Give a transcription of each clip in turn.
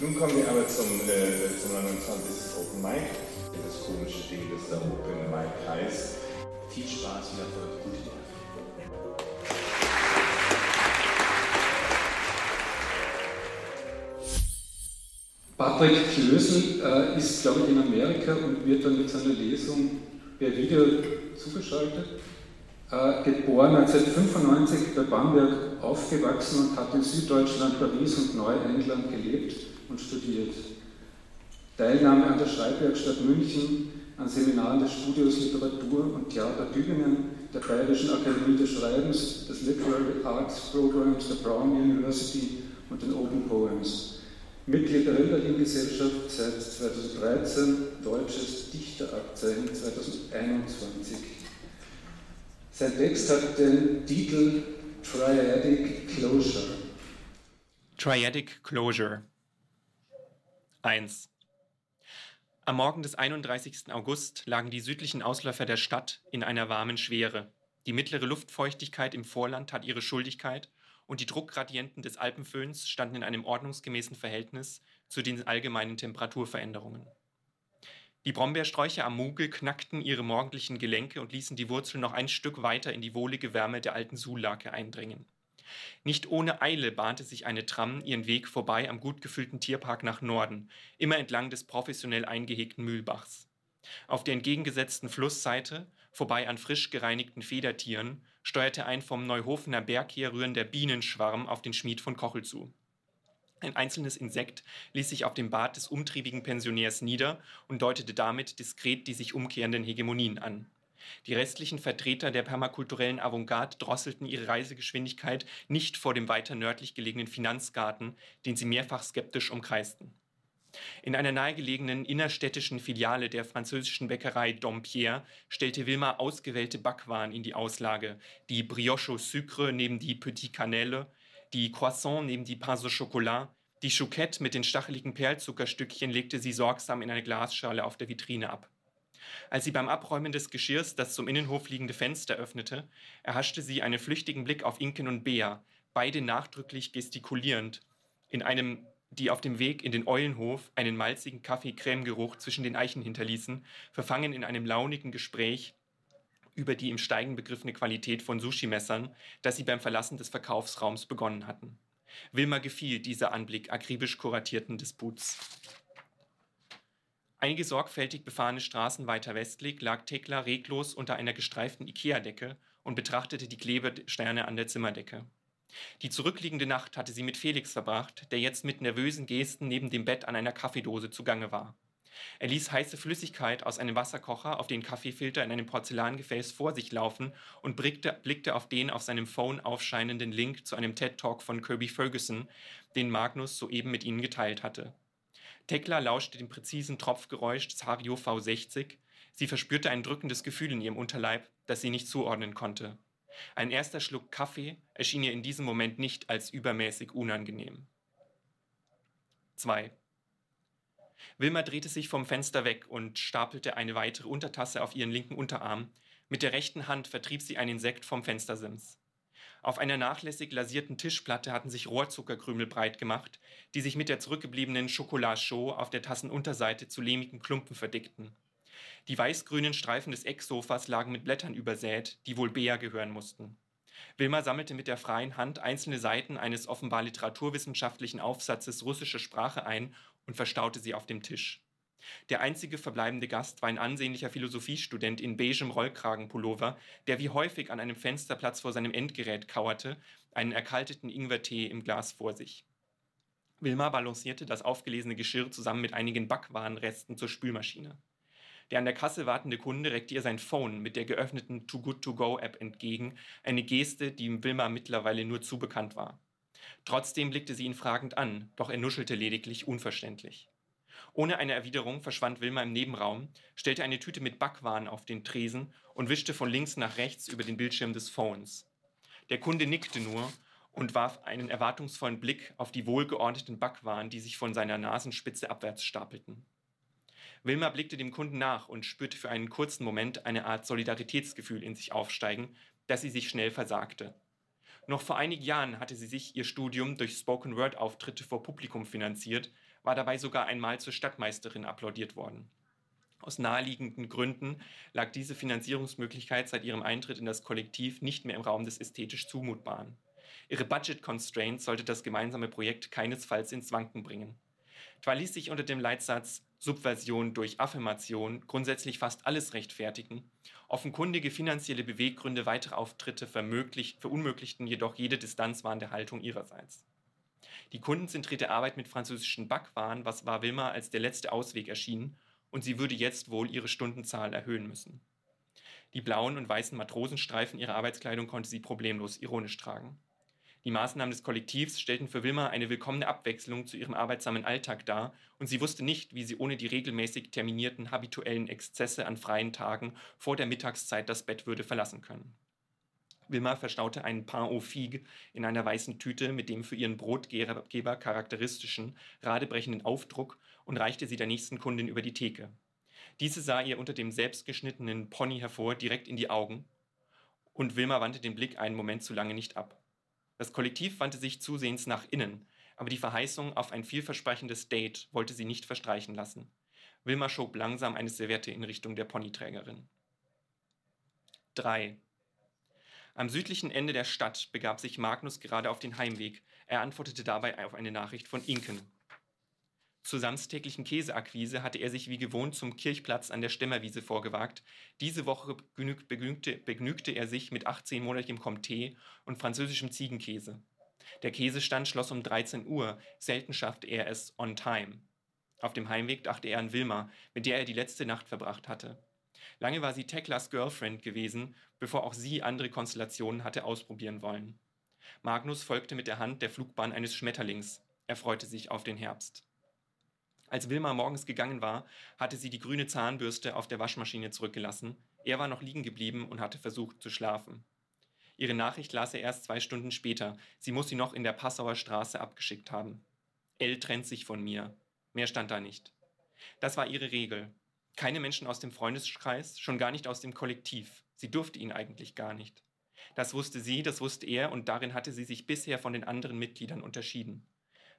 Nun kommen wir aber zum, äh, zum 29. Open Mic. Das komische Ding, das da Open Mic heißt. Viel Spaß und Erfolg. Gute Nacht. Patrick Klösel äh, ist, glaube ich, in Amerika und wird dann mit seiner Lesung per Video zugeschaltet. Äh, geboren 1995 bei Bamberg aufgewachsen und hat in Süddeutschland, Paris und Neuengland gelebt und studiert. Teilnahme an der Schreibwerkstatt München, an Seminaren des Studios Literatur und Theater Tübingen, der Bayerischen Akademie des Schreibens, des Literary Arts Programs der Brown University und den Open Poems. Mitglied der Hölderlin-Gesellschaft seit 2013, deutsches Dichterabzeichen 2021. Sein Text hat den Titel Triadic Closure. Triadic Closure 1. Am Morgen des 31. August lagen die südlichen Ausläufer der Stadt in einer warmen Schwere. Die mittlere Luftfeuchtigkeit im Vorland hat ihre Schuldigkeit und die Druckgradienten des Alpenföhns standen in einem ordnungsgemäßen Verhältnis zu den allgemeinen Temperaturveränderungen. Die Brombeersträucher am Mugel knackten ihre morgendlichen Gelenke und ließen die Wurzeln noch ein Stück weiter in die wohlige Wärme der alten Suhlake eindringen. Nicht ohne Eile bahnte sich eine Tram ihren Weg vorbei am gut gefüllten Tierpark nach Norden, immer entlang des professionell eingehegten Mühlbachs. Auf der entgegengesetzten Flussseite, vorbei an frisch gereinigten Federtieren, steuerte ein vom Neuhofener Berg herrührender Bienenschwarm auf den Schmied von Kochel zu. Ein einzelnes Insekt ließ sich auf dem Bart des umtriebigen Pensionärs nieder und deutete damit diskret die sich umkehrenden Hegemonien an. Die restlichen Vertreter der permakulturellen Avantgarde drosselten ihre Reisegeschwindigkeit nicht vor dem weiter nördlich gelegenen Finanzgarten, den sie mehrfach skeptisch umkreisten. In einer nahegelegenen innerstädtischen Filiale der französischen Bäckerei Dompierre stellte Wilma ausgewählte Backwaren in die Auslage. Die Brioche au Sucre neben die Petit Cannelle, die Croissant neben die Pain au Chocolat, die Chouquette mit den stacheligen Perlzuckerstückchen legte sie sorgsam in eine Glasschale auf der Vitrine ab. Als sie beim Abräumen des Geschirrs das zum Innenhof liegende Fenster öffnete, erhaschte sie einen flüchtigen Blick auf Inken und Bea, beide nachdrücklich gestikulierend, in einem die auf dem Weg in den Eulenhof einen malzigen Kaffee-Creme-Geruch zwischen den Eichen hinterließen, verfangen in einem launigen Gespräch über die im Steigen begriffene Qualität von Sushi-Messern, das sie beim Verlassen des Verkaufsraums begonnen hatten. Wilma gefiel dieser Anblick akribisch kuratierten Disputs. Einige sorgfältig befahrene Straßen weiter westlich lag Tekla reglos unter einer gestreiften Ikea-Decke und betrachtete die Klebesterne an der Zimmerdecke. Die zurückliegende Nacht hatte sie mit Felix verbracht, der jetzt mit nervösen Gesten neben dem Bett an einer Kaffeedose zugange war. Er ließ heiße Flüssigkeit aus einem Wasserkocher auf den Kaffeefilter in einem Porzellangefäß vor sich laufen und blickte, blickte auf den auf seinem Phone aufscheinenden Link zu einem TED-Talk von Kirby Ferguson, den Magnus soeben mit ihnen geteilt hatte. Tekla lauschte dem präzisen Tropfgeräusch des Hario V60. Sie verspürte ein drückendes Gefühl in ihrem Unterleib, das sie nicht zuordnen konnte. Ein erster Schluck Kaffee erschien ihr in diesem Moment nicht als übermäßig unangenehm. 2. Wilma drehte sich vom Fenster weg und stapelte eine weitere Untertasse auf ihren linken Unterarm. Mit der rechten Hand vertrieb sie ein Insekt vom Fenstersims. Auf einer nachlässig lasierten Tischplatte hatten sich Rohrzuckerkrümel breit gemacht, die sich mit der zurückgebliebenen Chocolat auf der Tassenunterseite zu lehmigen Klumpen verdickten. Die weißgrünen Streifen des Ecksofas lagen mit Blättern übersät, die wohl Bea gehören mussten. Wilma sammelte mit der freien Hand einzelne Seiten eines offenbar literaturwissenschaftlichen Aufsatzes russischer Sprache ein und verstaute sie auf dem Tisch. Der einzige verbleibende Gast war ein ansehnlicher Philosophiestudent in beigem Rollkragenpullover, der wie häufig an einem Fensterplatz vor seinem Endgerät kauerte, einen erkalteten Ingwertee im Glas vor sich. Wilma balancierte das aufgelesene Geschirr zusammen mit einigen Backwarenresten zur Spülmaschine. Der an der Kasse wartende Kunde reckte ihr sein Phone mit der geöffneten Too Good To Go App entgegen, eine Geste, die ihm Wilma mittlerweile nur zu bekannt war. Trotzdem blickte sie ihn fragend an, doch er nuschelte lediglich unverständlich. Ohne eine Erwiderung verschwand Wilma im Nebenraum, stellte eine Tüte mit Backwaren auf den Tresen und wischte von links nach rechts über den Bildschirm des Phones. Der Kunde nickte nur und warf einen erwartungsvollen Blick auf die wohlgeordneten Backwaren, die sich von seiner Nasenspitze abwärts stapelten. Wilma blickte dem Kunden nach und spürte für einen kurzen Moment eine Art Solidaritätsgefühl in sich aufsteigen, das sie sich schnell versagte. Noch vor einigen Jahren hatte sie sich ihr Studium durch Spoken-Word-Auftritte vor Publikum finanziert, war dabei sogar einmal zur Stadtmeisterin applaudiert worden. Aus naheliegenden Gründen lag diese Finanzierungsmöglichkeit seit ihrem Eintritt in das Kollektiv nicht mehr im Raum des ästhetisch Zumutbaren. Ihre Budget Constraints sollte das gemeinsame Projekt keinesfalls ins Wanken bringen. Zwar ließ sich unter dem Leitsatz Subversion durch Affirmation grundsätzlich fast alles rechtfertigen, offenkundige finanzielle Beweggründe weitere Auftritte verunmöglichten jedoch jede distanzwahrende Haltung ihrerseits. Die kundenzentrierte Arbeit mit französischen Backwaren, was war Wilma als der letzte Ausweg erschien, und sie würde jetzt wohl ihre Stundenzahl erhöhen müssen. Die blauen und weißen Matrosenstreifen ihrer Arbeitskleidung konnte sie problemlos ironisch tragen. Die Maßnahmen des Kollektivs stellten für Wilma eine willkommene Abwechslung zu ihrem arbeitsamen Alltag dar, und sie wusste nicht, wie sie ohne die regelmäßig terminierten habituellen Exzesse an freien Tagen vor der Mittagszeit das Bett würde verlassen können. Wilma verstaute einen Pain aux Figues in einer weißen Tüte mit dem für ihren Brotgeber charakteristischen, radebrechenden Aufdruck und reichte sie der nächsten Kundin über die Theke. Diese sah ihr unter dem selbstgeschnittenen Pony hervor direkt in die Augen und Wilma wandte den Blick einen Moment zu lange nicht ab. Das Kollektiv wandte sich zusehends nach innen, aber die Verheißung auf ein vielversprechendes Date wollte sie nicht verstreichen lassen. Wilma schob langsam eine Serviette in Richtung der Ponyträgerin. 3. Am südlichen Ende der Stadt begab sich Magnus gerade auf den Heimweg. Er antwortete dabei auf eine Nachricht von Inken. Zur samstäglichen Käseakquise hatte er sich wie gewohnt zum Kirchplatz an der Stemmerwiese vorgewagt. Diese Woche begnügte, begnügte er sich mit 18-monatigem Comté und französischem Ziegenkäse. Der Käsestand schloss um 13 Uhr, selten schaffte er es on time. Auf dem Heimweg dachte er an Wilma, mit der er die letzte Nacht verbracht hatte. Lange war sie Teklas Girlfriend gewesen, bevor auch sie andere Konstellationen hatte ausprobieren wollen. Magnus folgte mit der Hand der Flugbahn eines Schmetterlings. Er freute sich auf den Herbst. Als Wilma morgens gegangen war, hatte sie die grüne Zahnbürste auf der Waschmaschine zurückgelassen. Er war noch liegen geblieben und hatte versucht zu schlafen. Ihre Nachricht las er erst zwei Stunden später. Sie muss sie noch in der Passauer Straße abgeschickt haben. L trennt sich von mir. Mehr stand da nicht. Das war ihre Regel. Keine Menschen aus dem Freundeskreis, schon gar nicht aus dem Kollektiv. Sie durfte ihn eigentlich gar nicht. Das wusste sie, das wusste er, und darin hatte sie sich bisher von den anderen Mitgliedern unterschieden.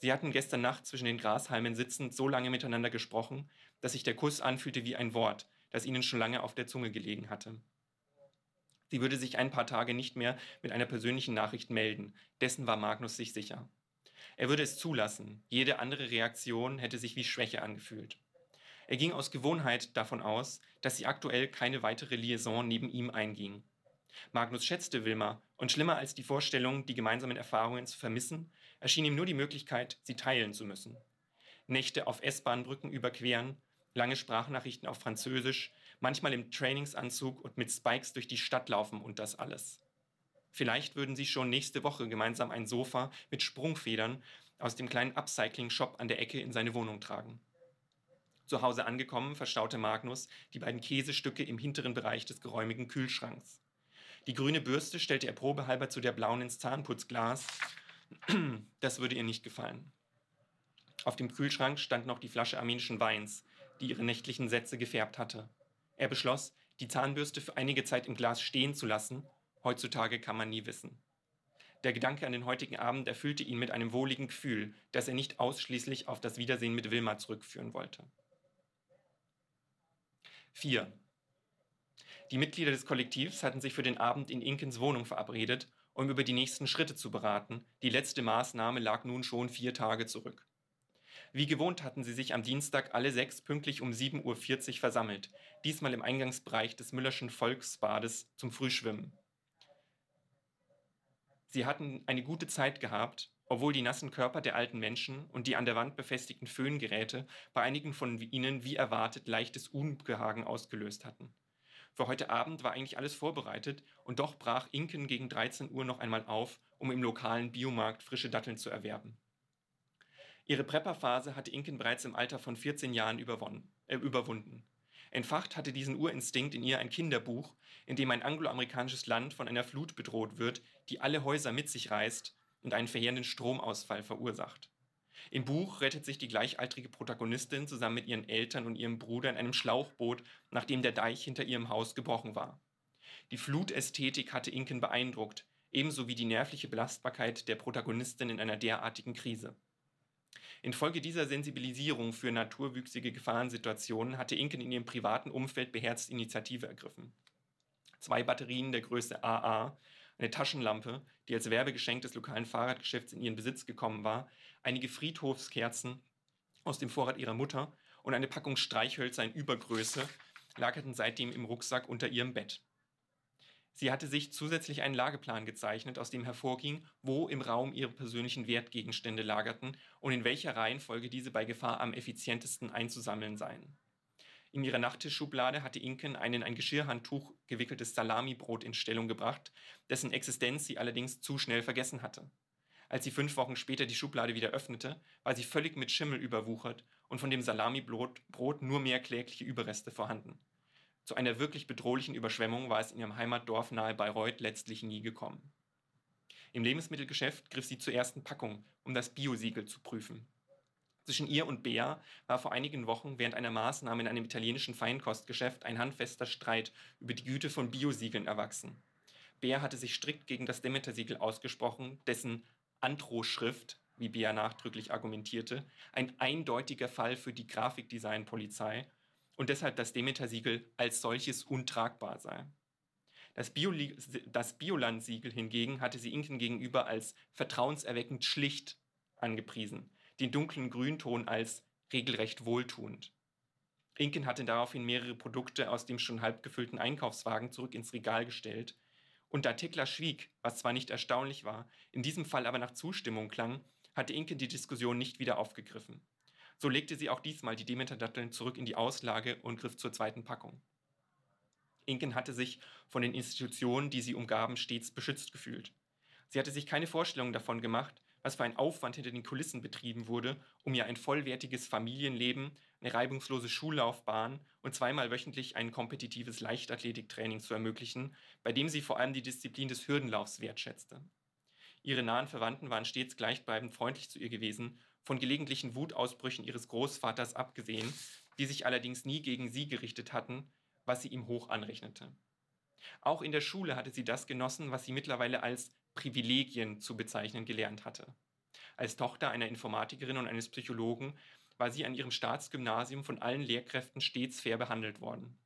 Sie hatten gestern Nacht zwischen den Grashalmen sitzend so lange miteinander gesprochen, dass sich der Kuss anfühlte wie ein Wort, das ihnen schon lange auf der Zunge gelegen hatte. Sie würde sich ein paar Tage nicht mehr mit einer persönlichen Nachricht melden, dessen war Magnus sich sicher. Er würde es zulassen, jede andere Reaktion hätte sich wie Schwäche angefühlt. Er ging aus Gewohnheit davon aus, dass sie aktuell keine weitere Liaison neben ihm einging. Magnus schätzte Wilma, und schlimmer als die Vorstellung, die gemeinsamen Erfahrungen zu vermissen, erschien ihm nur die Möglichkeit, sie teilen zu müssen. Nächte auf S-Bahn-Brücken überqueren, lange Sprachnachrichten auf Französisch, manchmal im Trainingsanzug und mit Spikes durch die Stadt laufen und das alles. Vielleicht würden sie schon nächste Woche gemeinsam ein Sofa mit Sprungfedern aus dem kleinen Upcycling-Shop an der Ecke in seine Wohnung tragen. Zu Hause angekommen, verstaute Magnus die beiden Käsestücke im hinteren Bereich des geräumigen Kühlschranks. Die grüne Bürste stellte er probehalber zu der blauen ins Zahnputzglas. Das würde ihr nicht gefallen. Auf dem Kühlschrank stand noch die Flasche armenischen Weins, die ihre nächtlichen Sätze gefärbt hatte. Er beschloss, die Zahnbürste für einige Zeit im Glas stehen zu lassen. Heutzutage kann man nie wissen. Der Gedanke an den heutigen Abend erfüllte ihn mit einem wohligen Gefühl, das er nicht ausschließlich auf das Wiedersehen mit Wilma zurückführen wollte. 4. Die Mitglieder des Kollektivs hatten sich für den Abend in Inkens Wohnung verabredet, um über die nächsten Schritte zu beraten. Die letzte Maßnahme lag nun schon vier Tage zurück. Wie gewohnt hatten sie sich am Dienstag alle sechs pünktlich um 7.40 Uhr versammelt, diesmal im Eingangsbereich des Müllerschen Volksbades zum Frühschwimmen. Sie hatten eine gute Zeit gehabt, obwohl die nassen Körper der alten Menschen und die an der Wand befestigten Föhngeräte bei einigen von ihnen wie erwartet leichtes Unbehagen ausgelöst hatten. Für heute Abend war eigentlich alles vorbereitet und doch brach Inken gegen 13 Uhr noch einmal auf, um im lokalen Biomarkt frische Datteln zu erwerben. Ihre Prepperphase hatte Inken bereits im Alter von 14 Jahren äh, überwunden. Entfacht hatte diesen Urinstinkt in ihr ein Kinderbuch, in dem ein angloamerikanisches Land von einer Flut bedroht wird, die alle Häuser mit sich reißt und einen verheerenden Stromausfall verursacht. Im Buch rettet sich die gleichaltrige Protagonistin zusammen mit ihren Eltern und ihrem Bruder in einem Schlauchboot, nachdem der Deich hinter ihrem Haus gebrochen war. Die Flutästhetik hatte Inken beeindruckt, ebenso wie die nervliche Belastbarkeit der Protagonistin in einer derartigen Krise. Infolge dieser Sensibilisierung für naturwüchsige Gefahrensituationen hatte Inken in ihrem privaten Umfeld beherzt Initiative ergriffen. Zwei Batterien der Größe AA, eine Taschenlampe, die als Werbegeschenk des lokalen Fahrradgeschäfts in ihren Besitz gekommen war, einige Friedhofskerzen aus dem Vorrat ihrer Mutter und eine Packung Streichhölzer in Übergröße lagerten seitdem im Rucksack unter ihrem Bett. Sie hatte sich zusätzlich einen Lageplan gezeichnet, aus dem hervorging, wo im Raum ihre persönlichen Wertgegenstände lagerten und in welcher Reihenfolge diese bei Gefahr am effizientesten einzusammeln seien. In ihrer Nachttischschublade hatte Inken ein in ein Geschirrhandtuch gewickeltes Salamibrot in Stellung gebracht, dessen Existenz sie allerdings zu schnell vergessen hatte. Als sie fünf Wochen später die Schublade wieder öffnete, war sie völlig mit Schimmel überwuchert und von dem Salamibrot nur mehr klägliche Überreste vorhanden. Zu einer wirklich bedrohlichen Überschwemmung war es in ihrem Heimatdorf nahe Bayreuth letztlich nie gekommen. Im Lebensmittelgeschäft griff sie zur ersten Packung, um das Biosiegel zu prüfen. Zwischen ihr und Bea war vor einigen Wochen während einer Maßnahme in einem italienischen Feinkostgeschäft ein handfester Streit über die Güte von Biosiegeln erwachsen. Bea hatte sich strikt gegen das Demeter-Siegel ausgesprochen, dessen Androhschrift, wie Bea nachdrücklich argumentierte, ein eindeutiger Fall für die Grafikdesign-Polizei und deshalb das Demeter-Siegel als solches untragbar sei. Das, das Bioland-Siegel hingegen hatte sie Inken gegenüber als vertrauenserweckend schlicht angepriesen, den dunklen Grünton als regelrecht wohltuend. Inken hatte daraufhin mehrere Produkte aus dem schon halb gefüllten Einkaufswagen zurück ins Regal gestellt. Und da Tekla schwieg, was zwar nicht erstaunlich war, in diesem Fall aber nach Zustimmung klang, hatte Inken die Diskussion nicht wieder aufgegriffen. So legte sie auch diesmal die Demeter-Datteln zurück in die Auslage und griff zur zweiten Packung. Inken hatte sich von den Institutionen, die sie umgaben, stets beschützt gefühlt. Sie hatte sich keine Vorstellung davon gemacht, was für ein Aufwand hinter den Kulissen betrieben wurde, um ihr ein vollwertiges Familienleben, eine reibungslose Schullaufbahn und zweimal wöchentlich ein kompetitives Leichtathletiktraining zu ermöglichen, bei dem sie vor allem die Disziplin des Hürdenlaufs wertschätzte. Ihre nahen Verwandten waren stets gleichbleibend freundlich zu ihr gewesen von gelegentlichen Wutausbrüchen ihres Großvaters abgesehen, die sich allerdings nie gegen sie gerichtet hatten, was sie ihm hoch anrechnete. Auch in der Schule hatte sie das genossen, was sie mittlerweile als Privilegien zu bezeichnen gelernt hatte. Als Tochter einer Informatikerin und eines Psychologen war sie an ihrem Staatsgymnasium von allen Lehrkräften stets fair behandelt worden.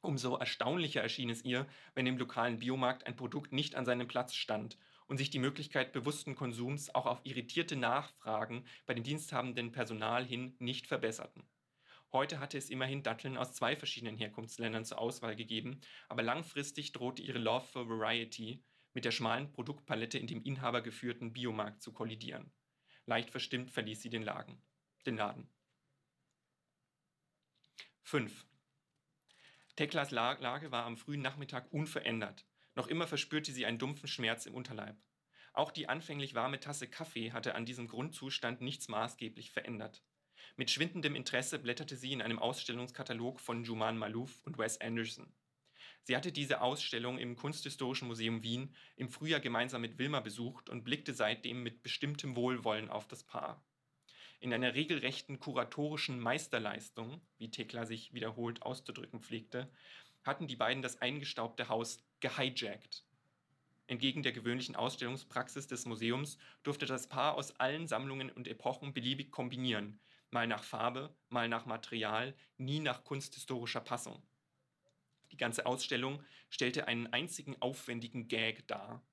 Umso erstaunlicher erschien es ihr, wenn im lokalen Biomarkt ein Produkt nicht an seinem Platz stand und sich die Möglichkeit bewussten Konsums auch auf irritierte Nachfragen bei dem diensthabenden Personal hin nicht verbesserten. Heute hatte es immerhin Datteln aus zwei verschiedenen Herkunftsländern zur Auswahl gegeben, aber langfristig drohte ihre Love for Variety mit der schmalen Produktpalette in dem inhabergeführten Biomarkt zu kollidieren. Leicht verstimmt verließ sie den, Lagen, den Laden. 5. Teklas Lage war am frühen Nachmittag unverändert. Noch immer verspürte sie einen dumpfen Schmerz im Unterleib. Auch die anfänglich warme Tasse Kaffee hatte an diesem Grundzustand nichts maßgeblich verändert. Mit schwindendem Interesse blätterte sie in einem Ausstellungskatalog von Juman Malouf und Wes Anderson. Sie hatte diese Ausstellung im Kunsthistorischen Museum Wien im Frühjahr gemeinsam mit Wilma besucht und blickte seitdem mit bestimmtem Wohlwollen auf das Paar. In einer regelrechten kuratorischen Meisterleistung, wie Thekla sich wiederholt auszudrücken pflegte, hatten die beiden das eingestaubte Haus gehijackt. Entgegen der gewöhnlichen Ausstellungspraxis des Museums durfte das Paar aus allen Sammlungen und Epochen beliebig kombinieren, mal nach Farbe, mal nach Material, nie nach kunsthistorischer Passung. Die ganze Ausstellung stellte einen einzigen aufwendigen Gag dar.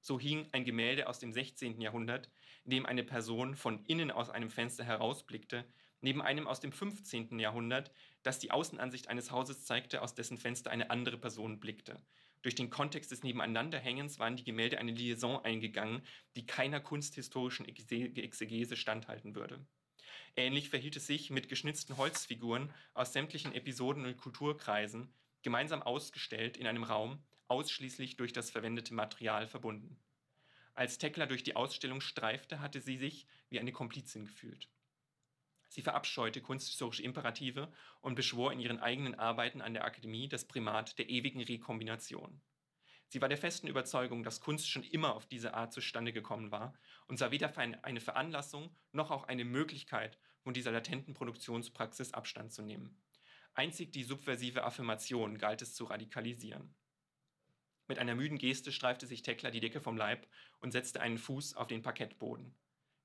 So hing ein Gemälde aus dem 16. Jahrhundert, in dem eine Person von innen aus einem Fenster herausblickte, neben einem aus dem 15. Jahrhundert, das die Außenansicht eines Hauses zeigte, aus dessen Fenster eine andere Person blickte. Durch den Kontext des Nebeneinanderhängens waren die Gemälde eine Liaison eingegangen, die keiner kunsthistorischen Exegese standhalten würde. Ähnlich verhielt es sich mit geschnitzten Holzfiguren aus sämtlichen Episoden und Kulturkreisen, gemeinsam ausgestellt in einem Raum, ausschließlich durch das verwendete Material verbunden. Als Tekla durch die Ausstellung streifte, hatte sie sich wie eine Komplizin gefühlt. Sie verabscheute kunsthistorische Imperative und beschwor in ihren eigenen Arbeiten an der Akademie das Primat der ewigen Rekombination. Sie war der festen Überzeugung, dass Kunst schon immer auf diese Art zustande gekommen war und sah weder eine Veranlassung noch auch eine Möglichkeit, von dieser latenten Produktionspraxis Abstand zu nehmen. Einzig die subversive Affirmation galt es zu radikalisieren. Mit einer müden Geste streifte sich Tekla die Decke vom Leib und setzte einen Fuß auf den Parkettboden.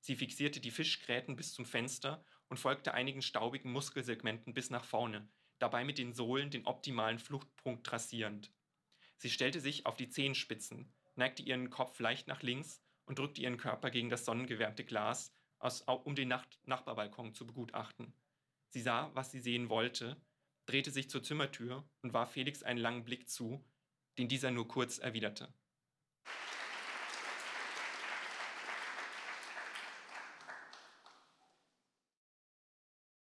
Sie fixierte die Fischgräten bis zum Fenster und folgte einigen staubigen Muskelsegmenten bis nach vorne, dabei mit den Sohlen den optimalen Fluchtpunkt trassierend. Sie stellte sich auf die Zehenspitzen, neigte ihren Kopf leicht nach links und drückte ihren Körper gegen das sonnengewärmte Glas, aus, um den Nacht Nachbarbalkon zu begutachten. Sie sah, was sie sehen wollte, drehte sich zur Zimmertür und warf Felix einen langen Blick zu, den dieser nur kurz erwiderte.